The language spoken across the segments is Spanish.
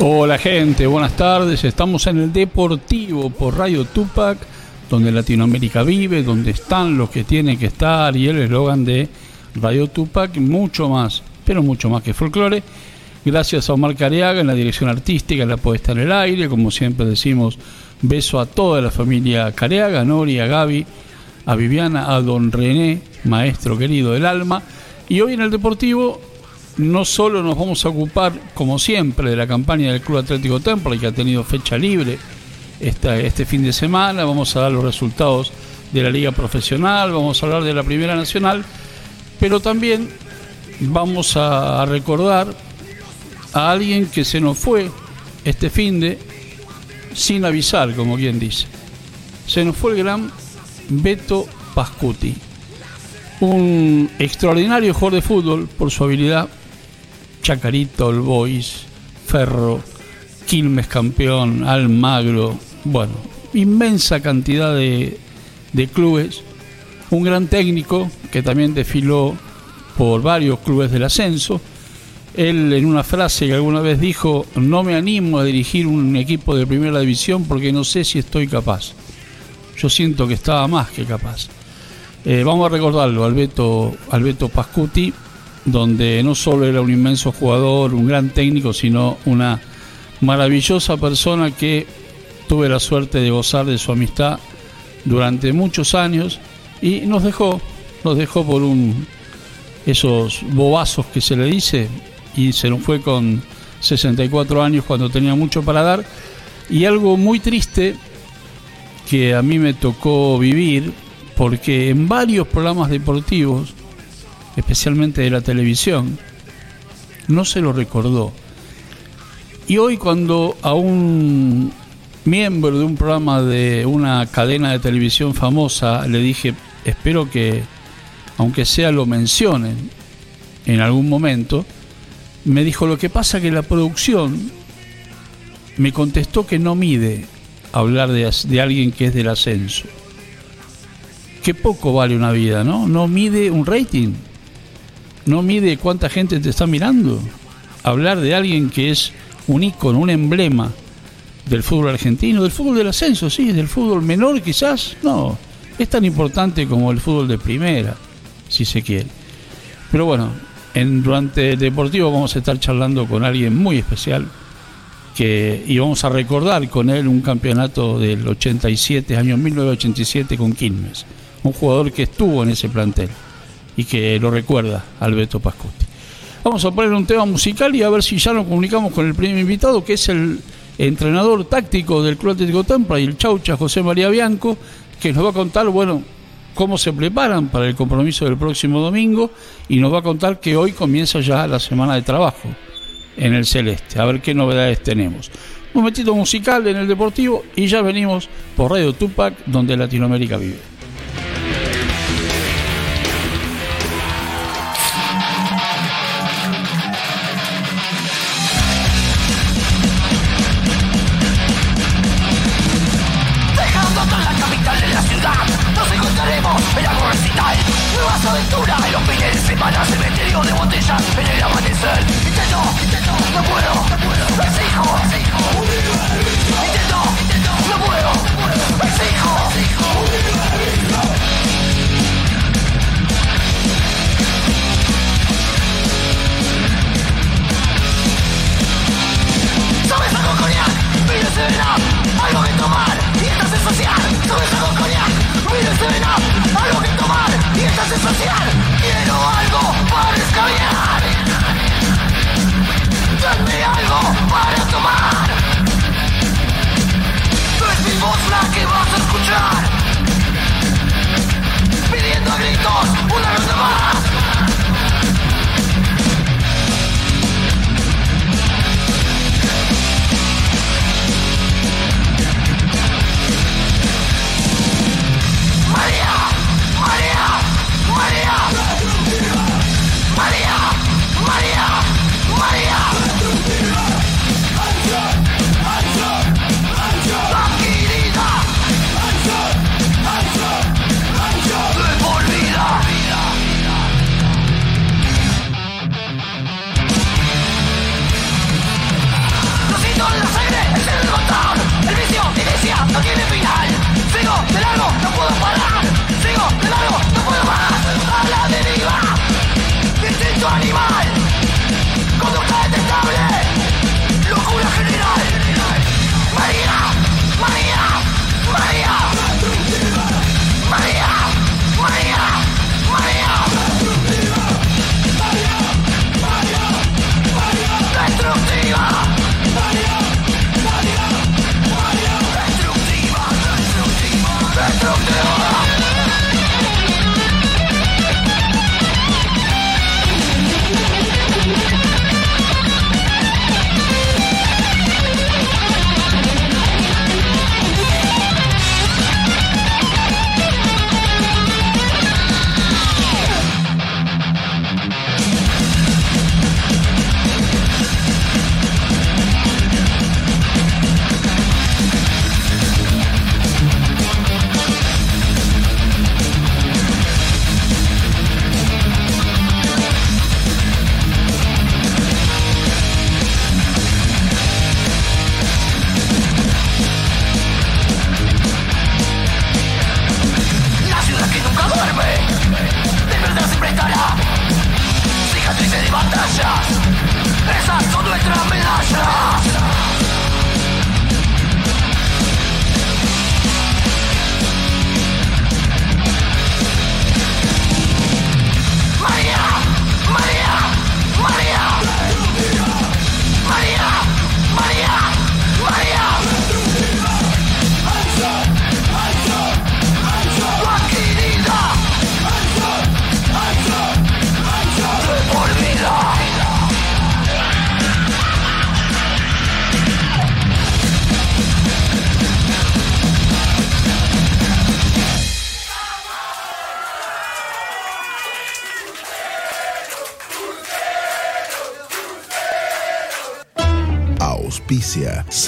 Hola gente, buenas tardes. Estamos en el Deportivo por Radio Tupac, donde Latinoamérica vive, donde están los que tienen que estar y el eslogan de Radio Tupac, mucho más, pero mucho más que folclore. Gracias a Omar Careaga en la dirección artística, en la puesta en el aire, como siempre decimos, beso a toda la familia Careaga, a Nori, a Gaby, a Viviana, a don René, maestro querido del alma. Y hoy en el Deportivo no solo nos vamos a ocupar, como siempre, de la campaña del Club Atlético Temple, que ha tenido fecha libre este fin de semana, vamos a dar los resultados de la Liga Profesional, vamos a hablar de la Primera Nacional, pero también vamos a recordar a alguien que se nos fue este fin de sin avisar, como quien dice. Se nos fue el gran Beto Pascuti, un extraordinario jugador de fútbol por su habilidad Chacarito, El Boys, Ferro, Quilmes campeón, Almagro, bueno, inmensa cantidad de, de clubes. Un gran técnico que también desfiló por varios clubes del ascenso. Él en una frase que alguna vez dijo, no me animo a dirigir un equipo de primera división porque no sé si estoy capaz. Yo siento que estaba más que capaz. Eh, vamos a recordarlo, Alberto, Alberto Pascuti, donde no solo era un inmenso jugador, un gran técnico, sino una maravillosa persona que tuve la suerte de gozar de su amistad durante muchos años y nos dejó, nos dejó por un esos bobazos que se le dice y se nos fue con 64 años cuando tenía mucho para dar. Y algo muy triste que a mí me tocó vivir porque en varios programas deportivos especialmente de la televisión, no se lo recordó. Y hoy cuando a un miembro de un programa de una cadena de televisión famosa le dije, espero que, aunque sea lo mencionen en algún momento, me dijo, lo que pasa que la producción me contestó que no mide hablar de, de alguien que es del ascenso. Qué poco vale una vida, ¿no? No mide un rating no mide cuánta gente te está mirando. Hablar de alguien que es un ícono, un emblema del fútbol argentino, del fútbol del ascenso, sí, del fútbol menor quizás, no, es tan importante como el fútbol de primera, si se quiere. Pero bueno, en, durante el Deportivo vamos a estar charlando con alguien muy especial que, y vamos a recordar con él un campeonato del 87, año 1987 con Quilmes, un jugador que estuvo en ese plantel y que lo recuerda Alberto Pascotti. Vamos a poner un tema musical y a ver si ya nos comunicamos con el primer invitado, que es el entrenador táctico del Club Atlético Tempra y el Chaucha José María Bianco, que nos va a contar, bueno, cómo se preparan para el compromiso del próximo domingo y nos va a contar que hoy comienza ya la semana de trabajo en el Celeste. A ver qué novedades tenemos. Un momentito musical en el Deportivo y ya venimos por Radio Tupac, donde Latinoamérica vive. mata cementerio de botellas en el amanecer Intento, intento, no puedo, no puedo, exijo, exijo Intento, intento, no puedo, exijo, exijo Sabes algo cognac, mira se verá, algo que tomar, y estás en social, sabes algo cognac, mira se verá, algo que tomar y esta sensación quiero algo para escabiar Dame algo para tomar. No es mi voz la que vas a escuchar. Pidiendo a gritos una ronda más.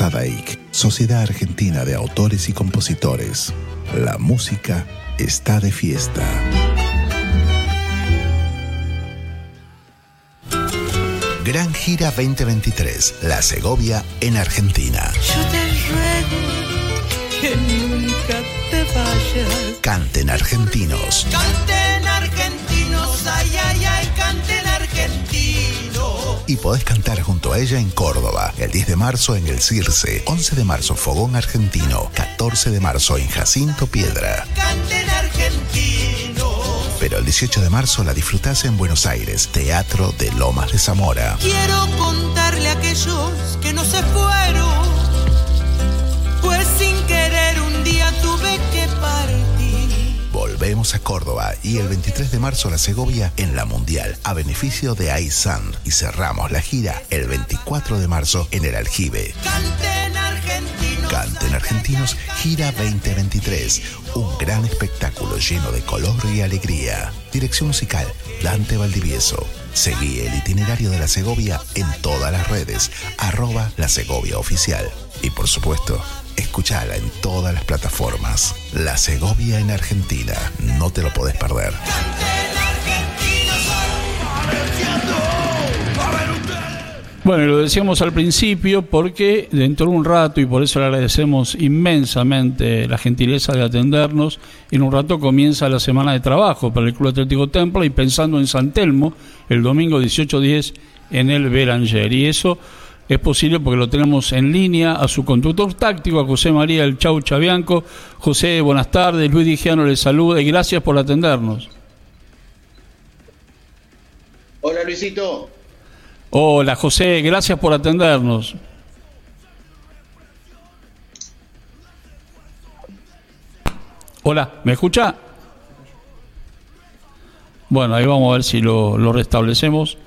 Sadaik, Sociedad Argentina de Autores y Compositores. La música está de fiesta. Gran Gira 2023, La Segovia en Argentina. Yo te ruego que nunca te vayas. Canten argentinos. Canten argentinos, ay, ay, ay. Y podés cantar junto a ella en Córdoba, el 10 de marzo en el Circe, 11 de marzo Fogón Argentino, 14 de marzo en Jacinto Piedra. Canten argentinos. Pero el 18 de marzo la disfrutás en Buenos Aires, Teatro de Lomas de Zamora. Quiero contarle a aquellos que no se fueron, A Córdoba y el 23 de marzo a la Segovia en la Mundial a beneficio de iSand y cerramos la gira el 24 de marzo en el Aljibe. Canten argentinos. Canten Argentinos Gira 2023, un gran espectáculo lleno de color y alegría. Dirección musical Dante Valdivieso. Seguí el itinerario de la Segovia en todas las redes, arroba la Segovia Oficial. Y por supuesto, escuchala en todas las plataformas. La Segovia en Argentina, no te lo podés perder. Bueno, y lo decíamos al principio porque dentro de un rato, y por eso le agradecemos inmensamente la gentileza de atendernos, en un rato comienza la semana de trabajo para el Club Atlético Templa y pensando en San Telmo, el domingo 18-10 en el Beranger. Y eso es posible porque lo tenemos en línea a su conductor táctico, a José María El Chau Chabianco. José, buenas tardes, Luis Digiano le saluda y gracias por atendernos. Hola Luisito. Hola José, gracias por atendernos. Hola, ¿me escucha? Bueno, ahí vamos a ver si lo, lo restablecemos.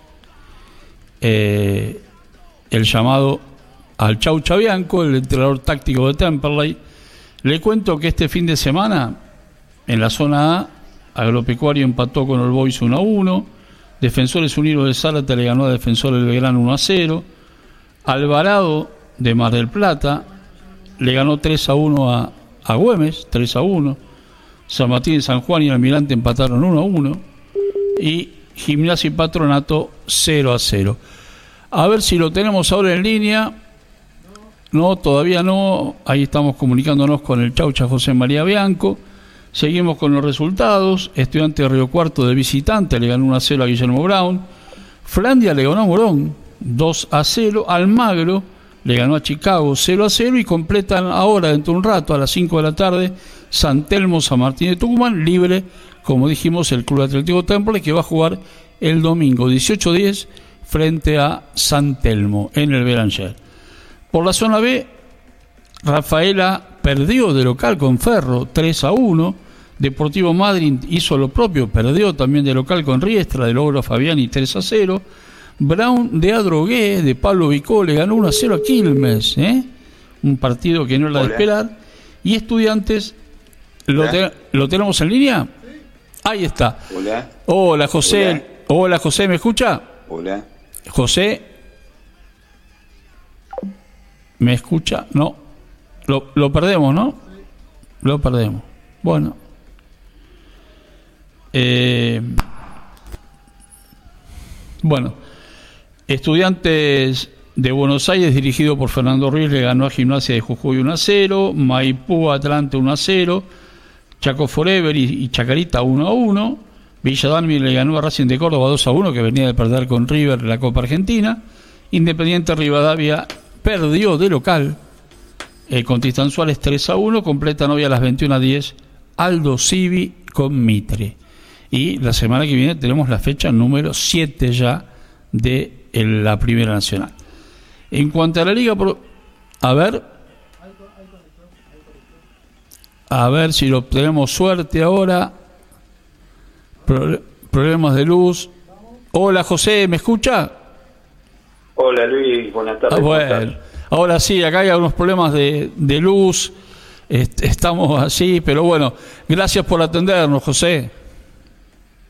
Eh, el llamado al Chau Chabianco, el entrenador táctico de Temperley. Le cuento que este fin de semana, en la zona A, Agropecuario empató con el Boys 1 a 1. Defensores Unidos de Zárate le ganó a Defensor del Belgrano 1 a 0. Alvarado de Mar del Plata le ganó 3 a 1 a, a Güemes, 3 a 1. San Martín, San Juan y Almirante empataron 1 a 1. Y Gimnasia y Patronato 0 a 0. A ver si lo tenemos ahora en línea No, todavía no. Ahí estamos comunicándonos con el Chaucha José María Bianco. Seguimos con los resultados. Estudiante de Río Cuarto de visitante le ganó 1 a 0 a Guillermo Brown. Flandia le ganó a Morón 2 a 0. Almagro le ganó a Chicago 0 a 0 y completan ahora, dentro de un rato, a las 5 de la tarde, San Telmo, San Martín de Tucumán, libre, como dijimos, el Club Atlético Temple, que va a jugar el domingo 18-10 frente a San Telmo en el Belanger. Por la zona B, Rafaela perdió de local con Ferro 3 a 1. Deportivo Madrid hizo lo propio, perdió también de local con Riestra, de Logro Fabiani 3 a 0. Brown de Adrogué, de Pablo Vicó, le ganó 1 a 0 a Quilmes, ¿eh? un partido que no era de esperar. Y Estudiantes, ¿lo, ¿lo tenemos en línea? Ahí está. Hola. Hola, José. Hola, José, ¿me escucha? Hola. José. ¿Me escucha? No. Lo, lo perdemos, ¿no? Lo perdemos. Bueno. Eh, bueno. Estudiantes de Buenos Aires, dirigido por Fernando Ruiz, le ganó a Gimnasia de Jujuy 1 a 0. Maipú Atlante 1 a 0. Chaco Forever y, Chacarita 1 a 1. Villa Dalmi le ganó a Racing de Córdoba 2 a 1, que venía de perder con River la Copa Argentina. Independiente Rivadavia perdió de local eh, con Tistanzuales 3 a 1. Completan hoy a las 21 a 10 Aldo Civi con Mitre. Y la semana que viene tenemos la fecha número 7 ya de la Primera Nacional. En cuanto a la Liga, a ver, a ver si lo tenemos suerte ahora. Problemas de luz. Hola José, ¿me escucha? Hola Luis, buenas tardes. Ah, bueno, ahora sí, acá hay algunos problemas de, de luz. estamos así, pero bueno, gracias por atendernos, José.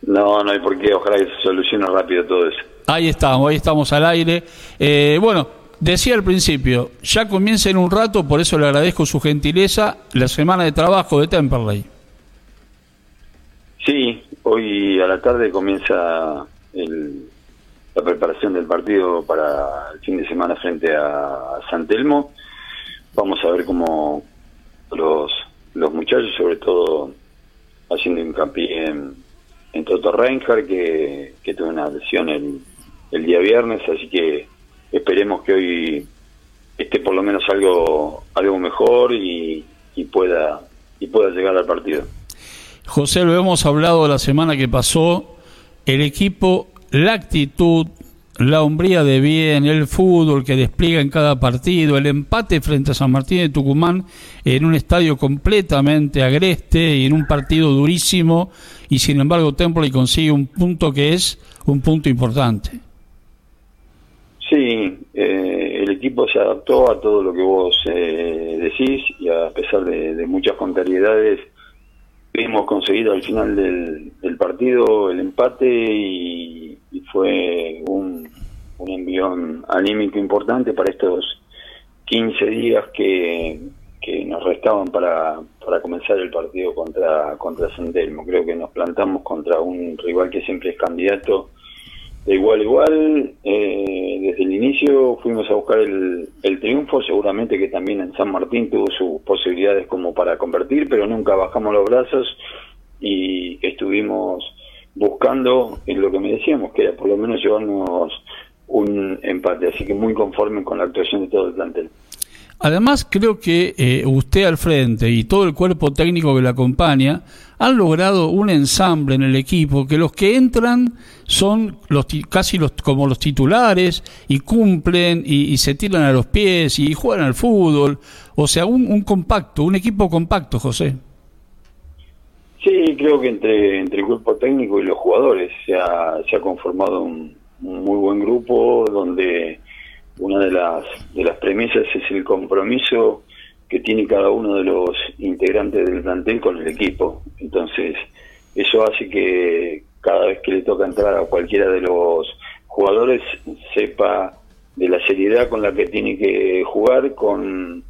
No, no hay por qué, ojalá que se solucione rápido todo eso. Ahí estamos, ahí estamos al aire. Eh, bueno, Decía al principio, ya comienza en un rato, por eso le agradezco su gentileza, la semana de trabajo de Temperley. Sí, hoy a la tarde comienza la preparación del partido para el fin de semana frente a San Telmo. Vamos a ver cómo los, los muchachos, sobre todo haciendo hincapié en, en Toto Reinhardt, que, que tuvo una lesión el, el día viernes, así que esperemos que hoy esté por lo menos algo algo mejor y, pueda y pueda llegar al partido. José, lo hemos hablado la semana que pasó, el equipo, la actitud, la hombría de bien, el fútbol que despliega en cada partido, el empate frente a San Martín de Tucumán en un estadio completamente agreste y en un partido durísimo y sin embargo Temple consigue un punto que es un punto importante. Sí, eh, el equipo se adaptó a todo lo que vos eh, decís y a pesar de, muchas contrariedades hemos conseguido al final del, partido el empate y, fue un, un, envión anímico importante para estos 15 días que, que nos restaban para, para comenzar el partido contra, contra San Creo que nos plantamos contra un rival que siempre es candidato igual igual, eh, desde el inicio fuimos a buscar el, triunfo, seguramente que también en San Martín tuvo sus posibilidades como para convertir, pero nunca bajamos los brazos y estuvimos buscando en lo que me decíamos, que era por lo menos llevarnos un empate, así que muy conforme con la actuación de todo el plantel. Además, creo que eh, usted al frente y todo el cuerpo técnico que le acompaña han logrado un ensamble en el equipo que los que entran son los casi los como los titulares y cumplen y, se tiran a los pies y juegan al fútbol. O sea, un, compacto, un equipo compacto, José. Sí, creo que entre, entre el cuerpo técnico y los jugadores se ha, conformado un muy buen grupo donde una de las, de las premisas es el compromiso que tiene cada uno de los integrantes del plantel con el equipo. Entonces, eso hace que cada vez que le toca entrar a cualquiera de los jugadores sepa de la seriedad con la que tiene que jugar, con,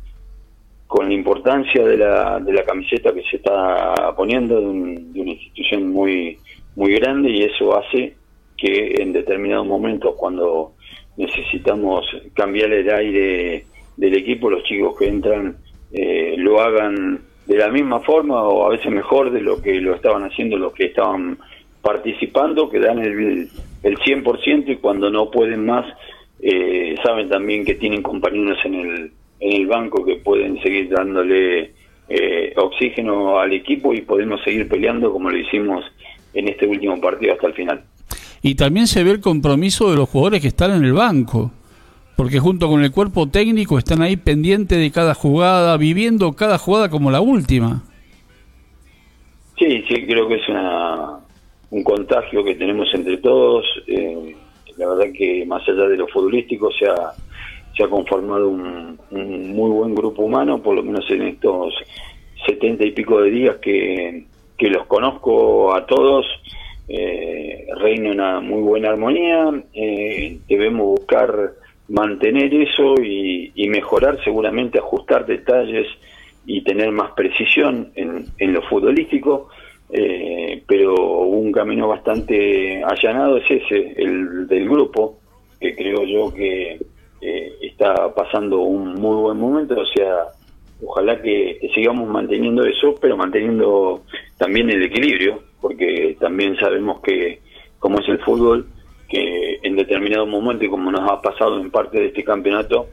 con la importancia de la, de la camiseta que se está poniendo de, de una institución muy, muy grande y eso hace que en determinados momentos cuando necesitamos cambiar el aire del equipo, los chicos que entran eh, lo hagan de la misma forma o a veces mejor de lo que lo estaban haciendo los que estaban participando, que dan el, el 100% y cuando no pueden más, eh, saben también que tienen compañeros en el, en el banco que pueden seguir dándole eh, oxígeno al equipo y podemos seguir peleando como lo hicimos en este último partido hasta el final. Y también se ve el compromiso de los jugadores que están en el banco, porque junto con el cuerpo técnico están ahí pendientes de cada jugada, viviendo cada jugada como la última. Sí, sí, creo que es una, un contagio que tenemos entre todos. Eh, la verdad que más allá de lo futbolístico se ha, se ha conformado un, muy buen grupo humano, por lo menos en estos setenta y pico de días que, que los conozco a todos. Eh, reina una muy buena armonía. Eh, debemos buscar mantener eso y, y, mejorar, seguramente ajustar detalles y tener más precisión en, en lo futbolístico. Eh, pero un camino bastante allanado es ese, el del grupo, que creo yo que eh, está pasando un muy buen momento, o sea, ojalá que, sigamos manteniendo eso, pero manteniendo también el equilibrio, porque también sabemos que como es el fútbol, que en determinado momento, y como nos ha pasado en parte de este campeonato,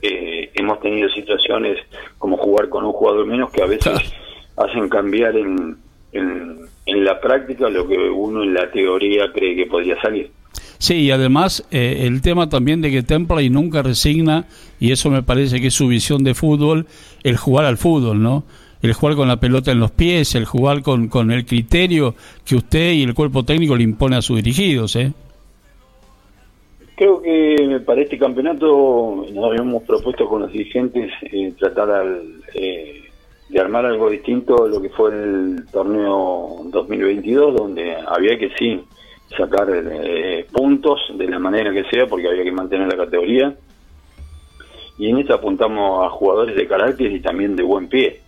eh, hemos tenido situaciones como jugar con un jugador menos que a veces hacen cambiar en, en, la práctica lo que uno en la teoría cree que podría salir. Sí, y además eh, el tema también de que Templey nunca resigna, y eso me parece que es su visión de fútbol, el jugar al fútbol, ¿no? El jugar con la pelota en los pies, el jugar con, con el criterio que usted y el cuerpo técnico le impone a sus dirigidos, ¿eh? Creo que para este campeonato nos habíamos propuesto con los dirigentes eh, tratar al, eh, de armar algo distinto a lo que fue el torneo 2022, donde había que sí sacar eh, puntos de la manera que sea, porque había que mantener la categoría. Y en esto apuntamos a jugadores de carácter y también de buen pie.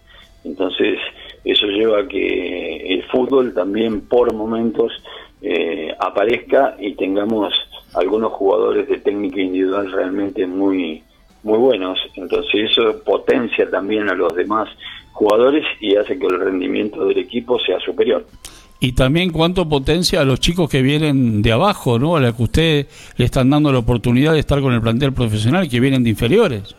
Entonces, eso lleva a que el fútbol también por momentos eh, aparezca y tengamos algunos jugadores de técnica individual realmente muy muy buenos. Entonces, eso potencia también a los demás jugadores y hace que el rendimiento del equipo sea superior. Y también cuánto potencia a los chicos que vienen de abajo, ¿no? A los que usted le están dando la oportunidad de estar con el plantel profesional, que vienen de inferiores.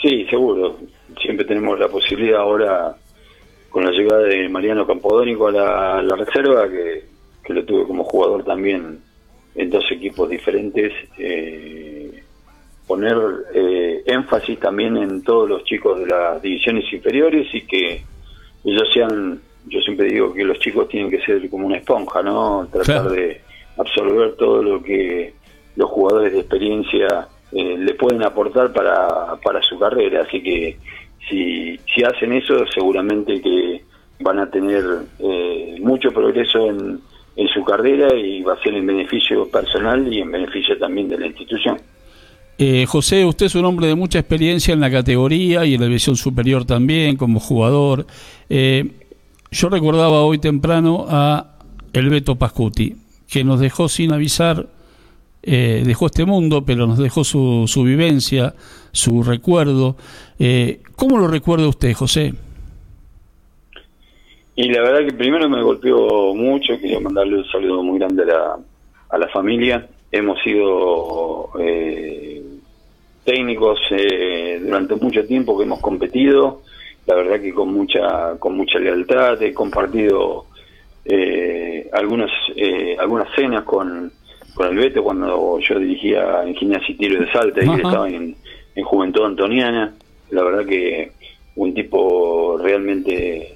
Sí, seguro. Siempre tenemos la posibilidad ahora, con la llegada de Mariano Campodónico a la, reserva, que, que, lo tuve como jugador también en dos equipos diferentes, eh, poner eh, énfasis también en todos los chicos de las divisiones inferiores y que ellos sean, yo siempre digo que los chicos tienen que ser como una esponja, ¿no? Tratar de absorber todo lo que los jugadores de experiencia eh, le pueden aportar para, para su carrera, así que si, si hacen eso seguramente que van a tener eh, mucho progreso en, en su carrera y va a ser en beneficio personal y en beneficio también de la institución. Eh, José, usted es un hombre de mucha experiencia en la categoría y en la división superior también como jugador. Eh, yo recordaba hoy temprano a el Beto Pascuti, que nos dejó sin avisar, eh, dejó este mundo, pero nos dejó su, su vivencia, su recuerdo. ¿Cómo lo recuerda usted, José? Y la verdad que primero me golpeó mucho, quería mandarle un saludo muy grande a la, a la familia. Hemos sido técnicos eh, durante mucho tiempo que hemos competido, la verdad que con mucha con mucha lealtad, he compartido eh, algunas eh, algunas cenas con, con el Beto cuando yo dirigía en Gimnasia y Tiro de Salta. Y él estaba en, en Juventud Antoniana, la verdad que un tipo realmente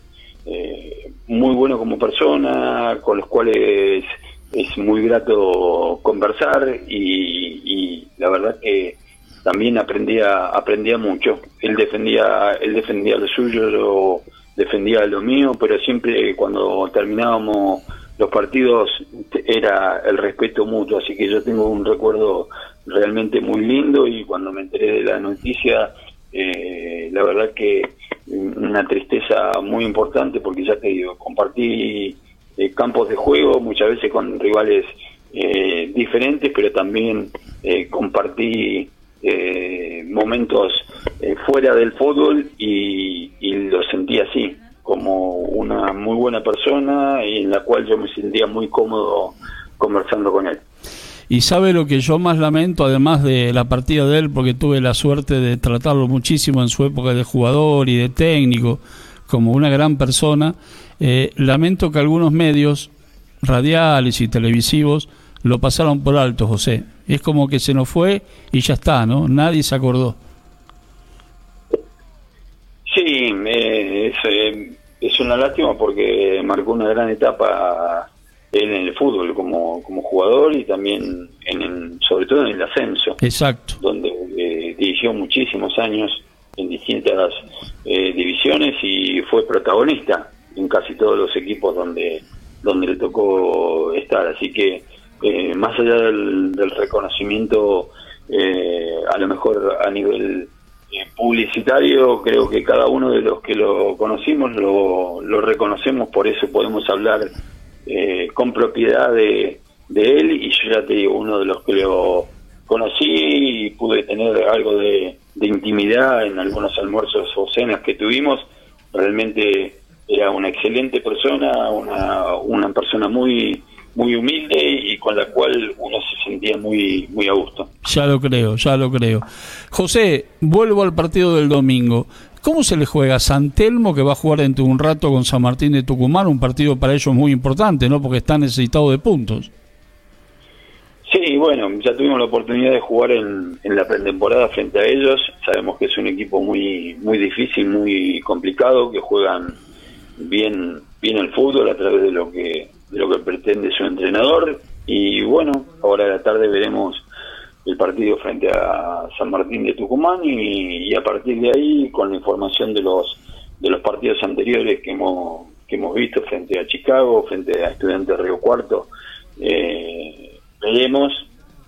muy bueno como persona, con los cuales es muy grato conversar y, y la verdad que también aprendía aprendía mucho. Él defendía él defendía lo suyo, yo defendía lo mío, pero siempre cuando terminábamos los partidos era el respeto mutuo, así que yo tengo un recuerdo realmente muy lindo y cuando me enteré de la noticia, eh, la verdad que una tristeza muy importante porque ya te digo, compartí eh, campos de juego muchas veces con rivales eh, diferentes, pero también compartí eh, momentos eh, fuera del fútbol y, lo sentí así, como una muy buena persona y en la cual yo me sentía muy cómodo conversando con él. Y sabe lo que yo más lamento, además de la partida de él, porque tuve la suerte de tratarlo muchísimo en su época de jugador y de técnico, como una gran persona, eh, lamento que algunos medios radiales y televisivos lo pasaron por alto, José. Es como que se nos fue y ya está, ¿no? Nadie se acordó. Sí, es, eh, es una lástima porque marcó una gran etapa él en el fútbol como, como jugador y también en, sobre todo en el ascenso. Exacto. Donde eh, dirigió muchísimos años en distintas eh, divisiones y fue protagonista en casi todos los equipos donde donde le tocó estar. Así que eh, más allá del, reconocimiento, eh, a lo mejor a nivel publicitario, creo que cada uno de los que lo conocimos lo, lo reconocemos, por eso podemos hablar con propiedad de, de él y yo ya te digo, uno de los que lo conocí y pude tener algo de, de intimidad en algunos almuerzos o cenas que tuvimos, realmente era una excelente persona, una, una persona muy muy humilde y con la cual uno se sentía muy muy a gusto. Ya lo creo, ya lo creo. José, vuelvo al partido del domingo. ¿Cómo se le juega a San Telmo que va a jugar dentro de un rato con San Martín de Tucumán? Un partido para ellos muy importante, ¿no? Porque está necesitado de puntos. Sí, bueno, ya tuvimos la oportunidad de jugar en, en la pretemporada frente a ellos. Sabemos que es un equipo muy muy difícil, muy complicado, que juegan bien bien el fútbol a través de lo que de lo que pretende su entrenador y bueno ahora a la tarde veremos el partido frente a San Martín de Tucumán y, a partir de ahí con la información de los de los partidos anteriores que hemos que hemos visto frente a Chicago frente a Estudiantes Río Cuarto eh, veremos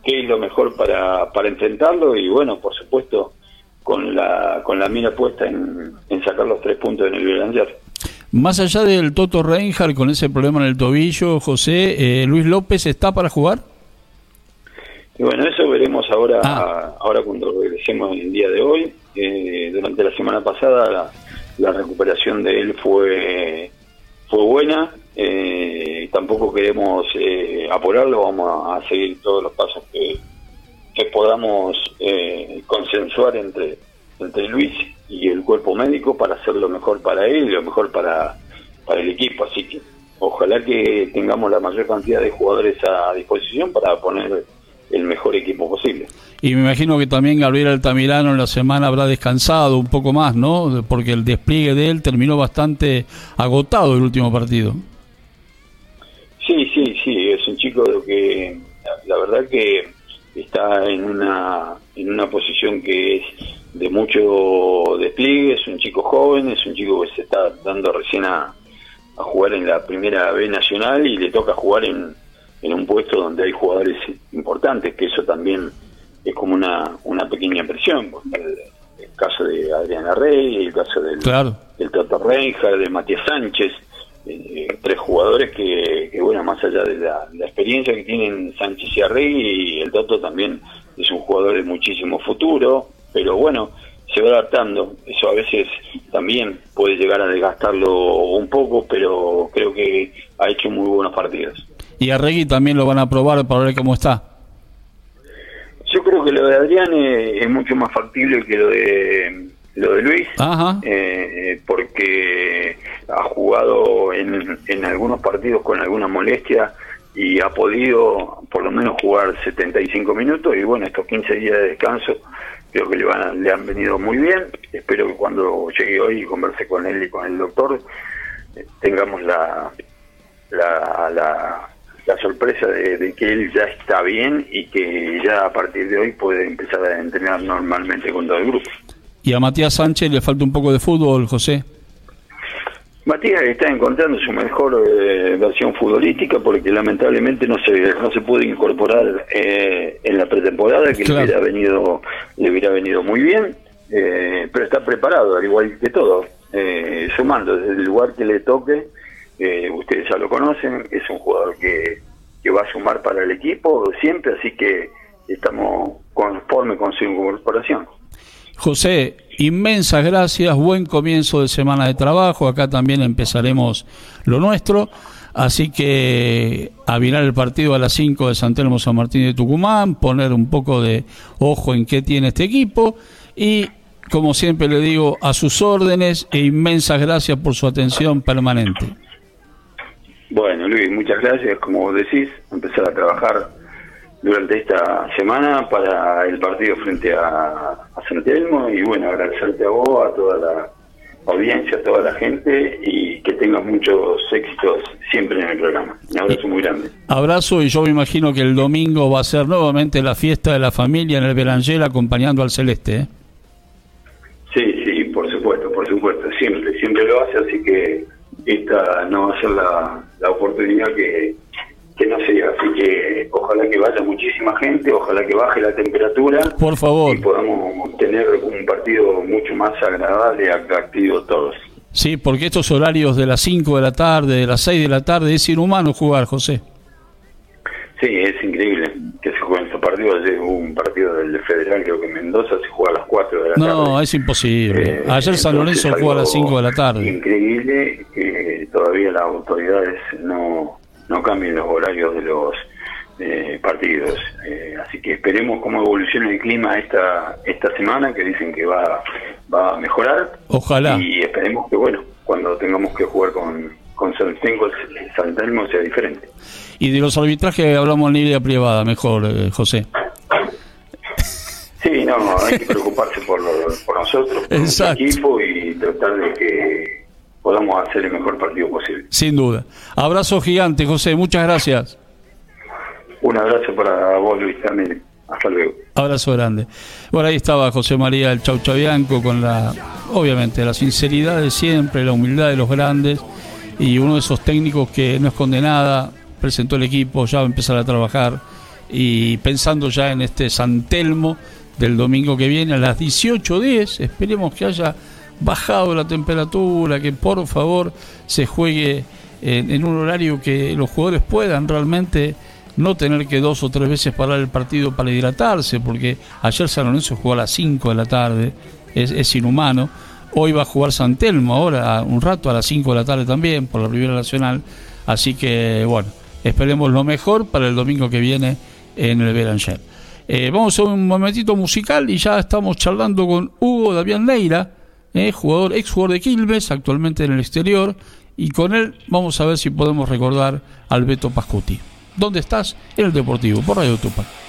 qué es lo mejor para, para enfrentarlo y bueno por supuesto con la con la mira puesta en, en sacar los tres puntos en el Violanger. Más allá del Toto Reinhardt con ese problema en el tobillo, José, eh, ¿Luis López está para jugar? Y bueno, eso veremos ahora ah. ahora cuando regresemos el día de hoy. Eh, durante la semana pasada la, recuperación de él fue fue buena. Eh, tampoco queremos eh, apurarlo, vamos a, seguir todos los pasos que, que podamos consensuar entre entre Luis y el cuerpo médico para hacer lo mejor para él y lo mejor para, para el equipo. Así que ojalá que tengamos la mayor cantidad de jugadores a disposición para poner el mejor equipo posible. Y me imagino que también Gabriel Altamirano en la semana habrá descansado un poco más, ¿no? Porque el despliegue de él terminó bastante agotado el último partido. Sí, sí, sí, es un chico que la verdad que está en una en una posición que es de mucho despliegue, es un chico joven, es un chico que se está dando recién a, jugar en la primera B nacional y le toca jugar en, en un puesto donde hay jugadores importantes, que eso también es como una, una pequeña presión. El, caso de Adriana Rey, el caso del, claro. del Reinhardt, de Matías Sánchez, eh, tres jugadores que, bueno, más allá de la, experiencia que tienen Sánchez y Arrey, y el Toto también es un jugador de muchísimo futuro, pero bueno, se va adaptando. Eso a veces también puede llegar a desgastarlo un poco, pero creo que ha hecho muy buenos partidos. ¿Y a Regui también lo van a probar para ver cómo está? Yo creo que lo de Adrián es, mucho más factible que lo de lo de Luis, eh, porque ha jugado en, en algunos partidos con alguna molestia y ha podido por lo menos jugar 75 minutos y bueno, estos 15 días de descanso creo que le, van le han venido muy bien. Espero que cuando llegue hoy y converse con él y con el doctor eh, tengamos la, la, la, sorpresa de, que él ya está bien y que ya a partir de hoy puede empezar a entrenar normalmente con todo el grupo. ¿Y a Matías Sánchez le falta un poco de fútbol, José? Matías está encontrando su mejor eh, versión futbolística porque lamentablemente no se no se puede incorporar eh, en la pretemporada que le hubiera venido le hubiera venido muy bien eh, pero está preparado al igual que todo sumando desde el lugar que le toque ustedes ya lo conocen es un jugador que, va a sumar para el equipo siempre así que estamos conforme con su incorporación José, inmensas gracias, buen comienzo de semana de trabajo, acá también empezaremos lo nuestro, así que a el partido a las 5 de San Telmo San Martín de Tucumán, poner un poco de ojo en qué tiene este equipo y como siempre le digo, a sus órdenes e inmensas gracias por su atención permanente. Luis, muchas gracias. Como vos decís, empezar a trabajar durante esta semana para el partido frente a, San Telmo y bueno, agradecerte a vos, a toda la audiencia, a toda la gente y que tengas muchos éxitos siempre en el programa. Un abrazo muy grande. Abrazo y yo me imagino que el domingo va a ser nuevamente la fiesta de la familia en el Berangel acompañando al Celeste. ¿eh? Sí, sí, por supuesto, por supuesto, siempre, siempre lo hace, así que esta no va a ser la, la oportunidad que, que no sea. Así que ojalá que vaya muchísima gente, ojalá que baje la temperatura. Por favor. Y podamos tener un partido mucho más agradable, atractivo todos. Sí, porque estos horarios de las 5 de la tarde, de las 6 de la tarde, es inhumano jugar, José. Sí, es increíble que se jueguen hubo un partido del Federal, creo que en Mendoza se juega a las 4 de la tarde. No, es imposible. Eh, Ayer San Lorenzo jugó a las 5 de la tarde. Increíble que todavía las autoridades no, no cambien los horarios de los eh, partidos. Eh, así que esperemos cómo evoluciona el clima esta esta semana, que dicen que va, va a mejorar. Ojalá. Y esperemos que, bueno, cuando tengamos que jugar con, con San, Telmo sea diferente. Y de los arbitrajes hablamos en línea privada, mejor, eh, José. Sí, no, hay que preocuparse por, por nosotros, por nuestro equipo y tratar de que podamos hacer el mejor partido posible. Sin duda. Abrazo gigante, José, muchas gracias. Un abrazo para vos, Luis, también. Hasta luego. Abrazo grande. Bueno, ahí estaba José María el Chau Chabianco con la, obviamente, la sinceridad de siempre, la humildad de los grandes y uno de esos técnicos que no esconde nada, presentó el equipo, ya va a empezar a trabajar y pensando ya en este San Telmo del domingo que viene a las 18.10, esperemos que haya bajado la temperatura, que por favor se juegue en, un horario que los jugadores puedan realmente no tener que dos o tres veces parar el partido para hidratarse, porque ayer San Lorenzo jugó a las 5 de la tarde, es, es, inhumano. Hoy va a jugar San Telmo ahora, un rato a las 5 de la tarde también, por la Ribera Nacional. Así que, bueno, esperemos lo mejor para el domingo que viene en el Beranger. Eh, vamos a un momentito musical y ya estamos charlando con Hugo Davián Neira, eh, jugador, ex jugador de Quilmes, actualmente en el exterior, y con él vamos a ver si podemos recordar al Beto Pascuti. ¿Dónde estás? En el Deportivo, por Radio Tupac.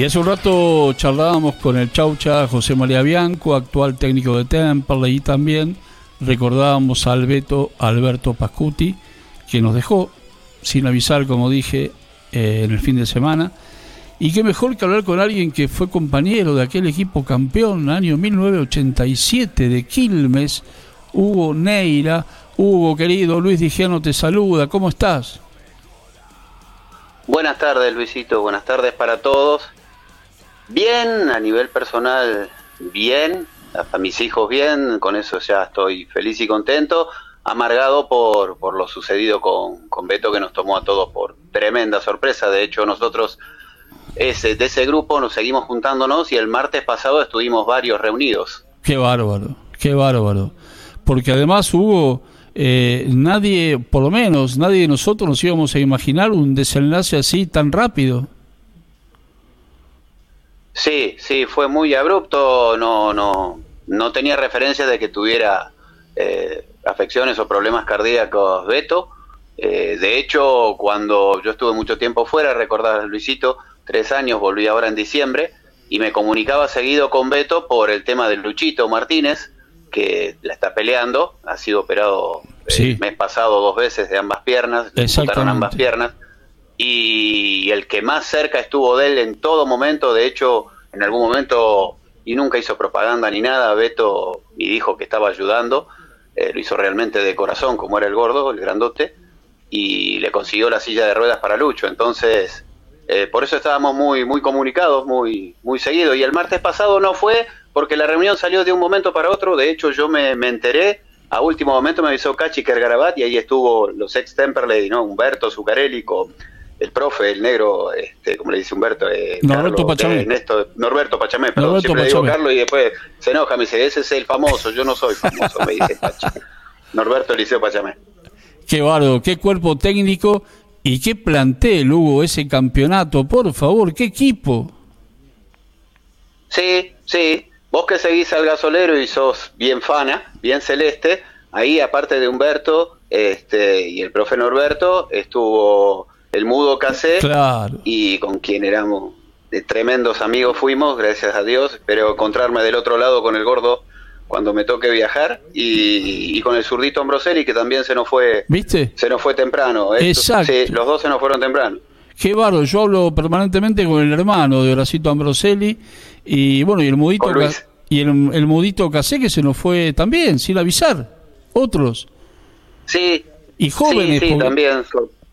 Y hace un rato charlábamos con el Chaucha José María Bianco, actual técnico de Temple, y también recordábamos a Alberto, Alberto Pascuti, que nos dejó sin avisar, como dije, eh, en el fin de semana. Y qué mejor que hablar con alguien que fue compañero de aquel equipo campeón año 1987 de Quilmes, Hugo Neira. Hugo, querido, Luis Digiano te saluda, ¿cómo estás? Buenas tardes, Luisito, buenas tardes para todos. Bien, a nivel personal, bien, a mis hijos bien, con eso ya estoy feliz y contento amargado por, por lo sucedido con, con Beto, que nos tomó a todos por tremenda sorpresa. De hecho, nosotros ese, de ese grupo nos seguimos juntándonos y el martes pasado estuvimos varios reunidos. Qué bárbaro, qué bárbaro. Porque además hubo eh, nadie, por lo menos nadie de nosotros nos íbamos a imaginar un desenlace así tan rápido. Sí, sí, fue muy abrupto, no, no, no tenía referencia de que tuviera eh, afecciones o problemas cardíacos Beto. Eh, de hecho, cuando yo estuve mucho tiempo fuera, recordar Luisito, tres años, volví ahora en diciembre, y me comunicaba seguido con Beto por el tema del Luchito Martínez, que la está peleando, ha sido operado el mes pasado dos veces de ambas piernas, le ambas piernas, y el que más cerca estuvo de él en todo momento, de hecho, en algún momento, y nunca hizo propaganda ni nada, Beto, y dijo que estaba ayudando, eh, lo hizo realmente de corazón, como era el gordo, el grandote, y le consiguió la silla de ruedas para Lucho. Entonces, eh, por eso estábamos muy, muy comunicados, muy, muy seguidos. Y el martes pasado no fue porque la reunión salió de un momento para otro. De hecho, yo me, enteré, a último momento me avisó Cachi Kergarabat y ahí estuvo los ex Temperley, ¿no? Humberto Zucarelli el profe, el negro, este, como le dice Humberto, eh, Norberto Pachamé. Norberto Pachamé, perdón, siempre digo Carlos y después se enoja, me dice, ese es el famoso, yo no soy famoso, me dice Norberto Eliseo Pachamé. Qué bardo, qué cuerpo técnico y qué plantel hubo ese campeonato, por favor, qué equipo. Sí, sí, vos que seguís al gasolero y sos bien fana, bien celeste, ahí aparte de Humberto este, y el profe Norberto, estuvo el mudo casé y con quien éramos de tremendos amigos fuimos, gracias a Dios. Espero encontrarme del otro lado con el gordo cuando me toque viajar y, con el zurdito Ambroselli que también se nos fue ¿Viste? se nos fue temprano. Exacto. los dos se nos fueron temprano. Qué barro yo hablo permanentemente con el hermano de Horacito Ambroselli y bueno y el mudito y el, mudito Casé que se nos fue también sin avisar. Otros. Sí. Y jóvenes sí, también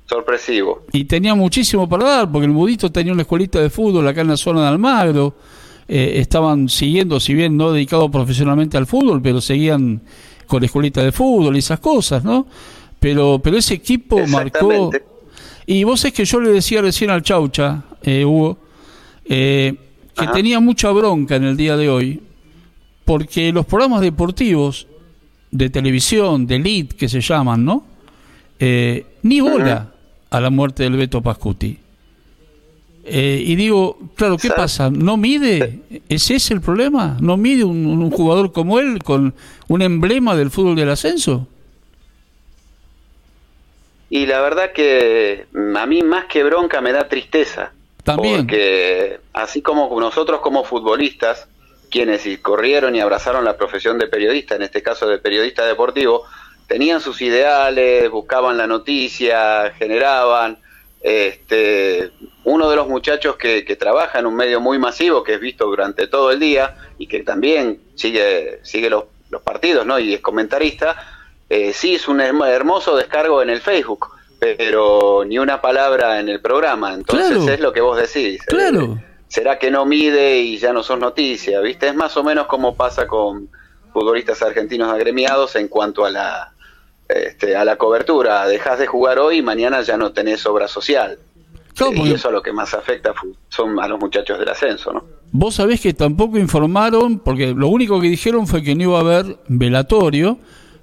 sorpresivo. Y tenía muchísimo para dar, porque el Mudito tenía una escuelita de fútbol acá en la zona de Almagro. Eh, estaban siguiendo, si bien no dedicados profesionalmente al fútbol, pero seguían con la escuelita de fútbol y esas cosas, ¿no? Pero, pero ese equipo marcó. Y vos es que yo le decía recién al Chaucha, eh, Hugo, eh, que tenía mucha bronca en el día de hoy, porque los programas deportivos de televisión, de elite que se llaman, ¿no? ni bola a la muerte del Beto Pascuti. Eh, y digo, claro, ¿qué pasa? ¿No mide? ¿Ese es el problema? ¿No mide un, jugador como él con un emblema del fútbol del ascenso? Y la verdad que a mí más que bronca me da tristeza. También. Porque así como nosotros como futbolistas, quienes corrieron y abrazaron la profesión de periodista, en este caso de periodista deportivo, tenían sus ideales, buscaban la noticia, generaban. Este, uno de los muchachos que, trabaja en un medio muy masivo, que es visto durante todo el día y que también sigue, sigue los, partidos ¿no? y es comentarista, eh, sí es un hermoso descargo en el Facebook, pero ni una palabra en el programa. Entonces es lo que vos decís. Claro. Eh, ¿Será que no mide y ya no son noticias? ¿Viste? Es más o menos como pasa con futbolistas argentinos agremiados en cuanto a la, este, a la cobertura. Dejas de jugar hoy y mañana ya no tenés obra social. y eso a lo que más afecta son a los muchachos del ascenso, ¿no? Vos sabés que tampoco informaron, porque lo único que dijeron fue que no iba a haber velatorio,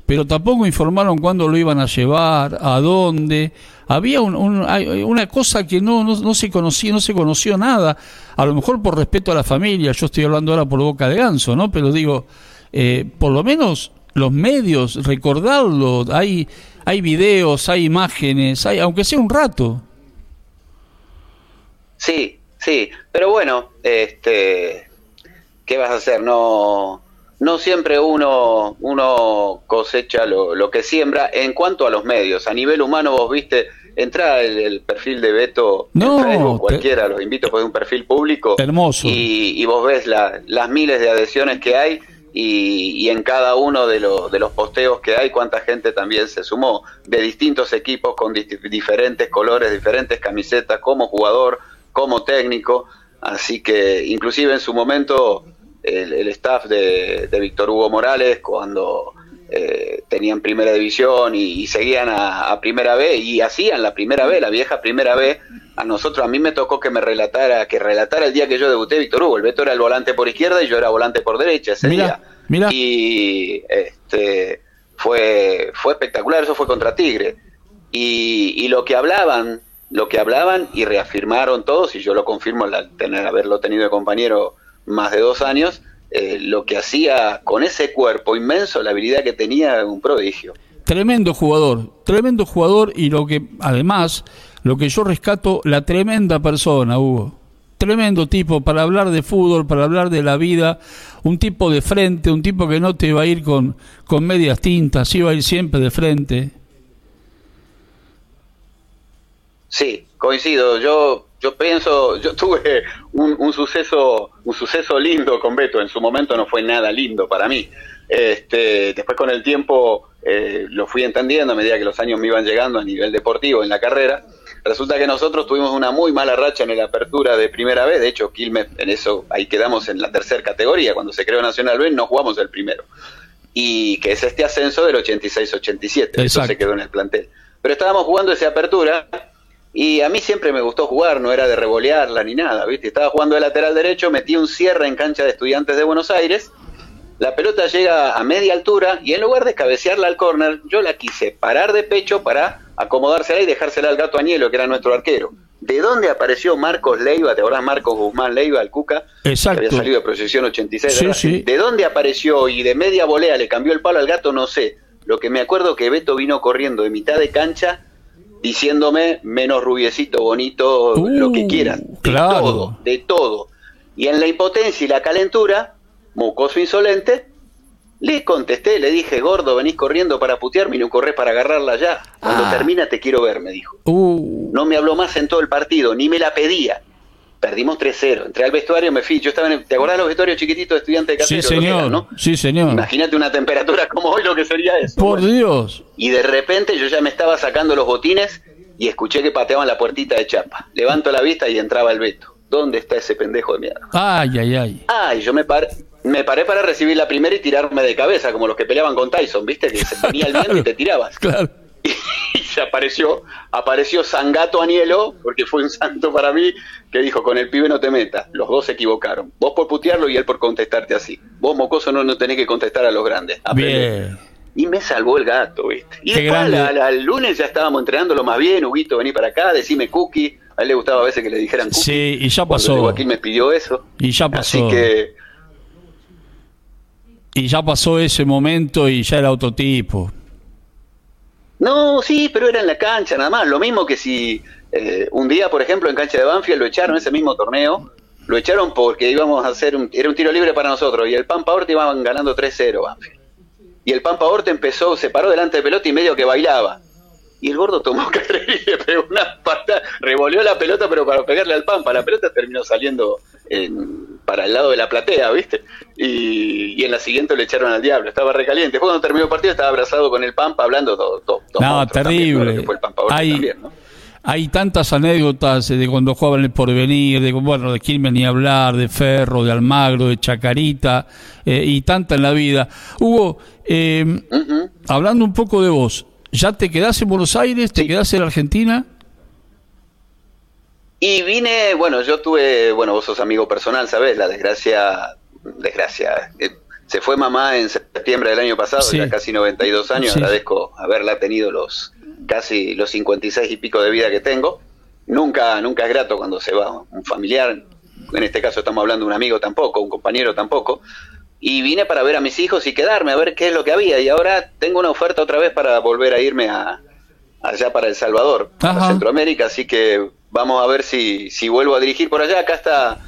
pero tampoco informaron cuándo lo iban a llevar, a dónde. Había una cosa que no, no, se conocía, no se conoció nada. A lo mejor por respeto a la familia, yo estoy hablando ahora por boca de ganso, ¿no? Pero digo, eh, por lo menos los medios, recordarlo, hay, hay videos, hay imágenes, hay, aunque sea un rato. Sí, Sí, pero bueno, este, ¿qué vas a hacer? No, no siempre uno, uno cosecha lo, lo que siembra en cuanto a los medios. A nivel humano, vos viste, entra el, perfil de Beto no, en Facebook, cualquiera, los invito, porque es un perfil público. Hermoso. Y, y vos ves la, las miles de adhesiones que hay y, y, en cada uno de, los de los posteos que hay, cuánta gente también se sumó, de distintos equipos con diferentes colores, diferentes camisetas, como jugador, como técnico. Así que inclusive en su momento el, el staff de, de, Víctor Hugo Morales, cuando eh, tenían primera división y, y seguían a, a, primera B y hacían la primera B, la vieja primera B, a nosotros, a mí me tocó que me relatara, que relatara el día que yo debuté Víctor Hugo. El Beto era el volante por izquierda y yo era volante por derecha ese Mirá, día. mirá. Y este fue, fue espectacular, eso fue contra Tigre. Y, y lo que hablaban, lo que hablaban y reafirmaron todos, y yo lo confirmo al tener, haberlo tenido de compañero más de dos años, eh, lo que hacía con ese cuerpo inmenso, la habilidad que tenía, un prodigio. Tremendo jugador, tremendo jugador y lo que además, lo que yo rescato, la tremenda persona, Hugo. Tremendo tipo para hablar de fútbol, para hablar de la vida, un tipo de frente, un tipo que no te va a ir con, con medias tintas, iba a ir siempre de frente. Sí, coincido. Yo yo pienso, yo tuve un, un, suceso, un suceso lindo con Beto. En su momento no fue nada lindo para mí. Este, después con el tiempo eh, lo fui entendiendo a medida que los años me iban llegando a nivel deportivo en la carrera. Resulta que nosotros tuvimos una muy mala racha en la apertura de primera vez. De hecho, Quilmes, en eso, ahí quedamos en la tercera categoría. Cuando se creó Nacional B, no jugamos el primero. Y que es este ascenso del 86-87. Eso se quedó en el plantel. Pero estábamos jugando esa apertura y a mí siempre me gustó jugar, no era de revolearla ni nada, ¿viste? Estaba jugando de lateral derecho, metí un cierre en cancha de estudiantes de Buenos Aires, la pelota llega a media altura y en lugar de cabecearla al córner, yo la quise parar de pecho para acomodársela y dejársela al gato Añelo, que era nuestro arquero. ¿De dónde apareció Marcos Leiva? ¿Te acordás Marcos Guzmán Leiva, el Cuca? Exacto. Que había salido de proyección 86. Sí, sí. ¿De dónde apareció y de media volea le cambió el palo al gato? No sé. Lo que me acuerdo que Beto vino corriendo de mitad de cancha diciéndome menos rubiecito, bonito, uh, lo que quieras. De claro. todo, de todo. Y en la impotencia y la calentura, mocoso insolente, le contesté, le dije, gordo, venís corriendo para putearme y no corres para agarrarla ya. Cuando Ah. termina te quiero ver, me dijo. Uh, No me habló más en todo el partido, ni me la pedía. Perdimos 3-0. Entré al vestuario, me fui. Yo estaba en, ¿Te acordás de los vestuarios chiquititos de estudiantes de sí, casero? que señor. ¿no? Sí, señor. Imagínate una temperatura como hoy, lo que sería eso. Por Bueno. Dios. Y de repente yo ya me estaba sacando los botines y escuché que pateaban la puertita de chapa. Levanto la vista y entraba el Beto. ¿Dónde está ese pendejo de mierda? Ay, ay, ay. Ah, y yo me paré, me paré para recibir la primera y tirarme de cabeza, como los que peleaban con Tyson, ¿viste? Que se venía el viento y te tirabas. Claro. Y se apareció, apareció Sangato Anielo, porque fue un santo para mí, que dijo, con el pibe no te metas. Los dos se equivocaron. Vos por putearlo y él por contestarte así. Vos, mocoso, no, no tenés que contestar a los grandes. Aprende. Bien. Y me salvó el gato, ¿viste? Y Qué después la- la- el lunes ya estábamos entrenándolo más bien, Huguito, vení para acá, decime cookie. A él le gustaba a veces que le dijeran cookie. Sí, y ya pasó. Joaquín me pidió eso. Y ya pasó. Así que, Y ya pasó ese momento y ya era otro tipo. No, sí, pero era en la cancha nada más. Lo mismo que si eh, un día, por ejemplo, en cancha de Banfield lo echaron ese mismo torneo. Lo echaron porque íbamos a hacer un, era un tiro libre para nosotros y el Pampa Orte iban ganando 3-0 Banfield. Y el Pampa Orte empezó, se paró delante de pelota y medio que bailaba. Y el gordo tomó carrera y pegó una pata, revolvió la pelota, pero para pegarle al Pampa. La pelota terminó saliendo en- para el lado de la platea, ¿viste? Y, y en la siguiente le echaron al diablo, estaba recaliente. Después cuando terminó el partido estaba abrazado con el Pampa hablando todo. todo, todo No, también, terrible. Orte Hay- también, ¿no? Hay tantas anécdotas de cuando jugaban el porvenir, de bueno, de Quilmes ni hablar, de Ferro, de Almagro, de Chacarita, eh, y tanta en la vida. Hugo, eh, hablando un poco de vos, ¿ya te quedás en Buenos Aires? ¿Te Sí. quedás en Argentina? Y vine, bueno, yo tuve, bueno, vos sos amigo personal, ¿sabés? La desgracia, desgracia. eh, Se fue mamá en septiembre del año pasado, Sí. ya casi 92 años. Sí. Agradezco haberla tenido los casi los 56 y pico de vida que tengo. Nunca, nunca es grato cuando se va un familiar. En este caso estamos hablando de un amigo tampoco, un compañero tampoco. Y vine para ver a mis hijos y quedarme a ver qué es lo que había. Y ahora tengo una oferta otra vez para volver a irme a allá para El Salvador, para Ajá. Centroamérica. Así que vamos a ver si, si vuelvo a dirigir por allá. Acá está,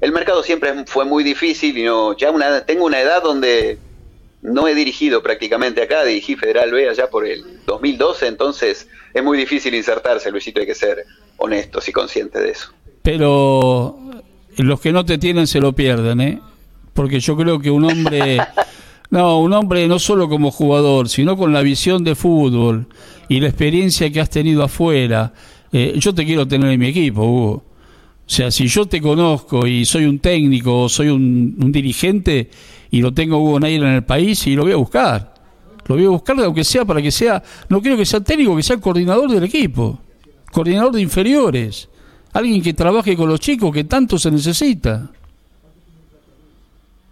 el mercado siempre fue muy difícil y no, ya una, tengo una edad donde no he dirigido prácticamente acá, dirigí Federal B allá por el 2012, entonces es muy difícil insertarse, Luisito, hay que ser honestos y conscientes de eso. Pero los que no te tienen se lo pierden, ¿eh? Porque yo creo que un hombre, no, un hombre no solo como jugador, sino con la visión de fútbol y la experiencia que has tenido afuera, eh, yo te quiero tener en mi equipo, Hugo. O sea, si yo te conozco y soy un técnico o soy un, dirigente, y lo tengo Hugo Neira en el país y lo voy a buscar. Lo voy a buscar aunque sea para que sea, no quiero que sea técnico, que sea coordinador del equipo, coordinador de inferiores, alguien que trabaje con los chicos que tanto se necesita.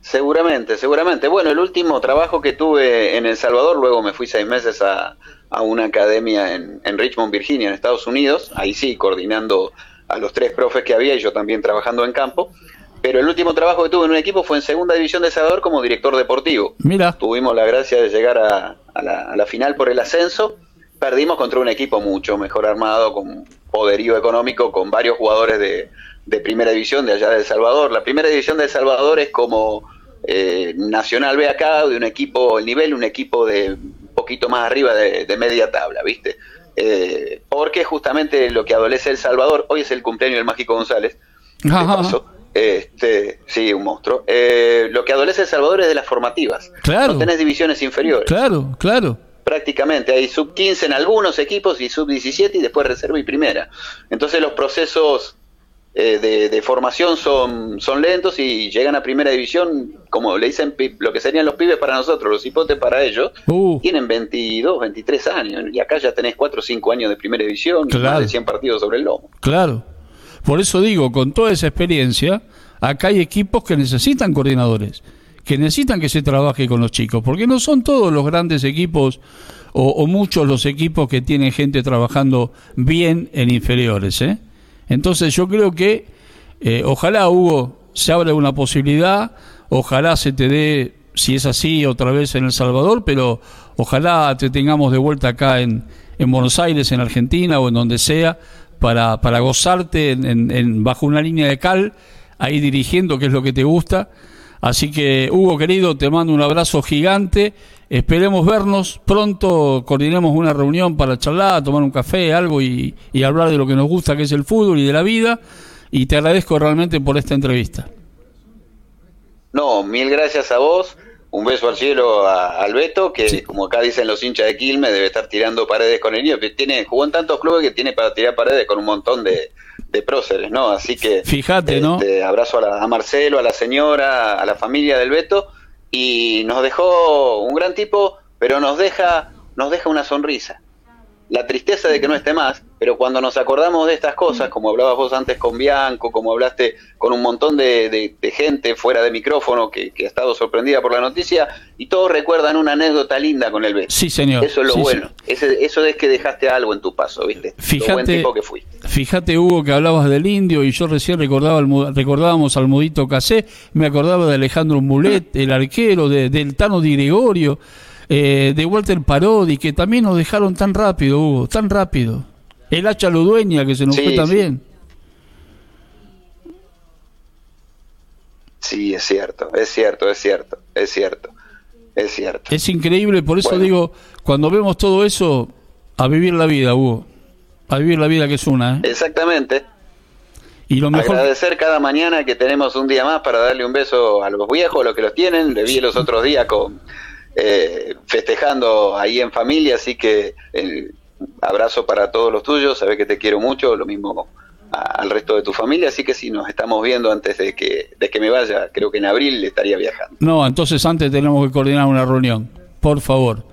Seguramente, seguramente. Bueno, el último trabajo que tuve en El Salvador, luego me fui seis meses a, a una academia en, en Richmond, Virginia, en Estados Unidos, ahí sí, coordinando a los tres profes que había y yo también trabajando en campo. Pero el último trabajo que tuve en un equipo fue en Segunda División de Salvador como director deportivo. Mira. Tuvimos la gracia de llegar a, la, final por el ascenso. Perdimos contra un equipo mucho mejor armado, con poderío económico, con varios jugadores de, primera división de allá de El Salvador. La primera división de El Salvador es como eh, Nacional B acá, de un equipo, el nivel, un equipo de poquito más arriba de, media tabla, ¿viste? Eh, porque justamente lo que adolece El Salvador, hoy es el cumpleaños del Mágico González, este, sí, un monstruo. Eh, lo que adolece El Salvador es de las formativas. Claro. No tenés divisiones inferiores. Claro, claro. Prácticamente hay sub 15 en algunos equipos y sub 17 y después reserva y primera. Entonces los procesos eh, de, formación son, son lentos y llegan a primera división, como le dicen lo que serían los pibes para nosotros, los hipotes para ellos, uh. tienen 22, 23 años y acá ya tenés 4 o 5 años de primera división, y más de 100 partidos sobre el lomo. Claro. Por eso digo, con toda esa experiencia, acá hay equipos que necesitan coordinadores, que necesitan que se trabaje con los chicos, porque no son todos los grandes equipos o, muchos los equipos que tienen gente trabajando bien en inferiores. ¿eh? Entonces yo creo que eh, ojalá, Hugo, se abra una posibilidad, ojalá se te dé, si es así, otra vez en El Salvador, pero ojalá te tengamos de vuelta acá en, en Buenos Aires, en Argentina o en donde sea, para, para gozarte en, bajo una línea de cal, ahí dirigiendo, que es lo que te gusta. Así que, Hugo, querido, te mando un abrazo gigante. Esperemos vernos pronto, coordinemos una reunión para charlar, tomar un café, algo y, y hablar de lo que nos gusta, que es el fútbol y de la vida. Y te agradezco realmente por esta entrevista. No, mil gracias a vos un beso al cielo a, al Beto, que como acá dicen los hinchas de Quilmes, debe estar tirando paredes con el niño, que tiene, jugó en tantos clubes que tiene para tirar paredes con un montón de, de próceres, ¿no? Así que fíjate, ¿no? Este, abrazo a, a, Marcelo, a la señora, a la familia del Beto, y nos dejó un gran tipo, pero nos deja, nos deja una sonrisa. La tristeza de que no esté más, pero cuando nos acordamos de estas cosas, como hablabas vos antes con Bianco, como hablaste con un montón de, gente fuera de micrófono que, ha estado sorprendida por la noticia, y todos recuerdan una anécdota linda con el Beto. Sí, señor. Eso es lo bueno. eso es que dejaste algo en tu paso, ¿viste? Fíjate, buen tipo que fui. Fíjate, Hugo, que hablabas del indio y yo recién recordaba recordábamos al Mudito Casé, me acordaba de Alejandro Mulet, el arquero, de, del Tano Di Gregorio eh, de Walter Parodi, que también nos dejaron tan rápido, Hugo, tan rápido. El hacha Ludueña, que se nos fue también. Sí, es cierto, es cierto, es cierto, es cierto, es cierto. Es increíble, por eso digo, cuando vemos todo eso, a vivir la vida, Hugo. A vivir la vida que es una. ¿eh? Exactamente. Y lo mejor... Agradecer cada mañana que tenemos un día más para darle un beso a los viejos, los que los tienen. Le vi los otros días con eh, festejando ahí en familia, así que el abrazo para todos los tuyos, sabes que te quiero mucho, lo mismo al resto de tu familia, así que si nos estamos viendo antes de que, de que me vaya, creo que en abril estaría viajando. No, entonces antes tenemos que coordinar una reunión, por favor.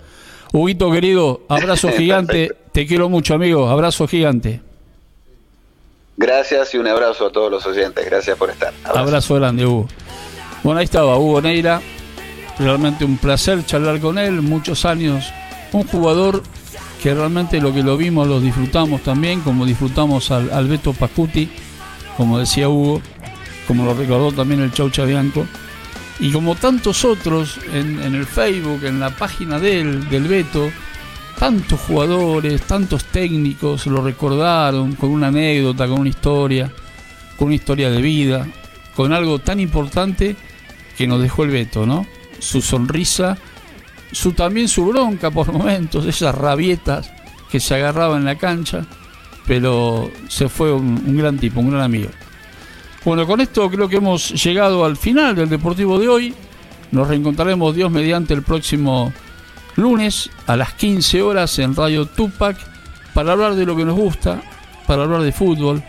Huguito querido, abrazo gigante, te quiero mucho amigo, abrazo gigante. Gracias y un abrazo a todos los oyentes, gracias por estar. Abrazo, abrazo grande, Hugo. Bueno, ahí estaba Hugo Neira, realmente un placer charlar con él, muchos años, un jugador que realmente lo que lo vimos lo disfrutamos también, como disfrutamos al, al Beto Pacuti, como decía Hugo, como lo recordó también el Chau Chabianco, y como tantos otros en, el Facebook, en la página del, del Beto, tantos jugadores, tantos técnicos lo recordaron con una anécdota, con una historia, con una historia de vida, con algo tan importante que nos dejó el Beto, ¿no? Su sonrisa, su también su bronca por momentos, esas rabietas que se agarraba en la cancha, pero se fue un, un gran tipo, un gran amigo. Bueno, con esto creo que hemos llegado al final del Deportivo de hoy. Nos reencontraremos Dios mediante el próximo lunes a las 15 horas en Radio Tupac para hablar de lo que nos gusta, para hablar de fútbol,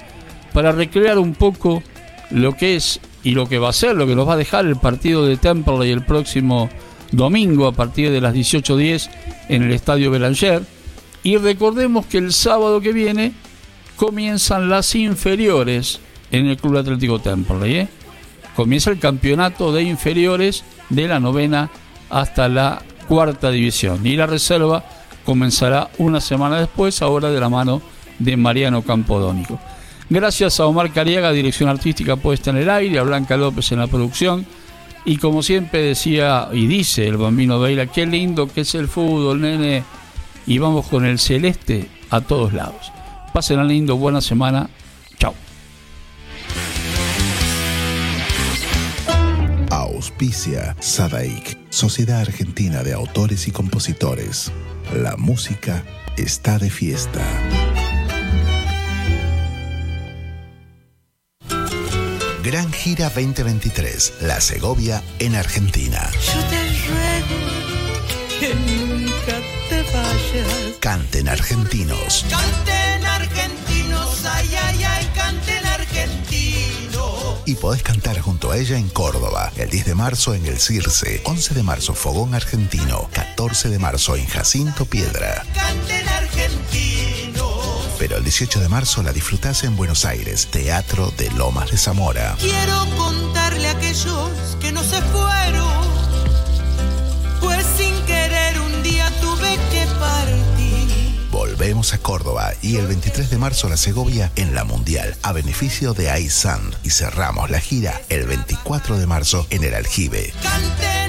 para recrear un poco lo que es y lo que va a ser, lo que nos va a dejar el partido de Temperley el próximo domingo a partir de las 18.10 en el Estadio Belanger. Y recordemos que el sábado que viene comienzan las inferiores en el Club Atlético Temperley. ¿eh? Comienza el campeonato de inferiores de la novena hasta la cuarta división. Y la reserva comenzará una semana después, ahora de la mano de Mariano Campodónico. Gracias a Omar Cariaga, dirección artística puesta en el aire, a Blanca López en la producción. Y como siempre decía y dice el bambino Veila, qué lindo que es el fútbol, nene. Y vamos con el celeste a todos lados. Pasen lindo, buena semana. Chao. Auspicia Sadaik, Sociedad Argentina de Autores y Compositores. La música está de fiesta. Gran Gira 2023, La Segovia en Argentina. Yo te ruego que nunca te vayas. Canten argentinos. Canten argentinos, ay, ay, ay, canten argentinos. Y podés cantar junto a ella en Córdoba, el 10 de marzo en el Circe, 11 de marzo Fogón Argentino, 14 de marzo en Jacinto Piedra. Canten argentinos. Pero el 18 de marzo la disfrutás en Buenos Aires, Teatro de Lomas de Zamora. Quiero contarle a aquellos que no se fueron, pues sin querer un día tuve que partir. Volvemos a Córdoba y el 23 de marzo la Segovia en la Mundial, a beneficio de iSun. Y cerramos la gira el 24 de marzo en el Aljibe. Canten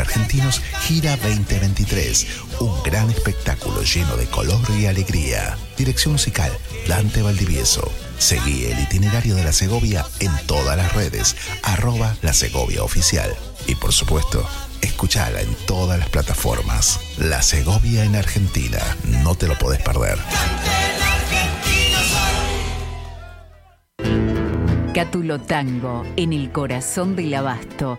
argentinos. Gira 2023. Un gran espectáculo lleno de color y alegría. Dirección musical, Dante Valdivieso. Seguí el itinerario de la Segovia en todas las redes, arroba la Segovia Oficial. Y por supuesto, escuchala en todas las plataformas. La Segovia en Argentina. No te lo podés perder. Cátulo Tango, en el corazón del abasto.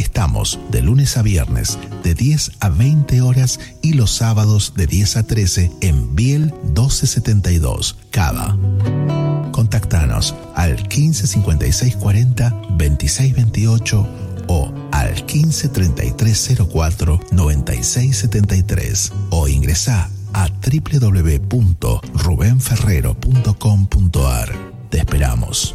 Estamos de lunes a viernes de 10 a 20 horas y los sábados de 10 a 13 en Biel 1272, Cava. Contactanos al 15 56 40 26 28 o al 15 33 04 96 73 o ingresa a www.rubenferrero.com.ar. Te esperamos.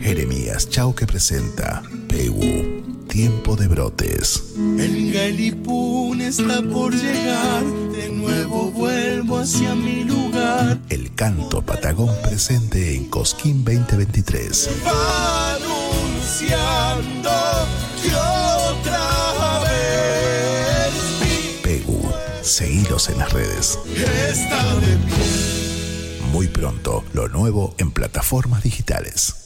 Jeremías Chauque presenta Pegu, Tiempo de Brotes. El Galipún está por llegar, de nuevo vuelvo hacia mi lugar. El canto patagón presente en Cosquín 2023. Anunciando que otra vez Pegu, seguidos en las redes. está de pie. Muy pronto, lo nuevo en plataformas digitales.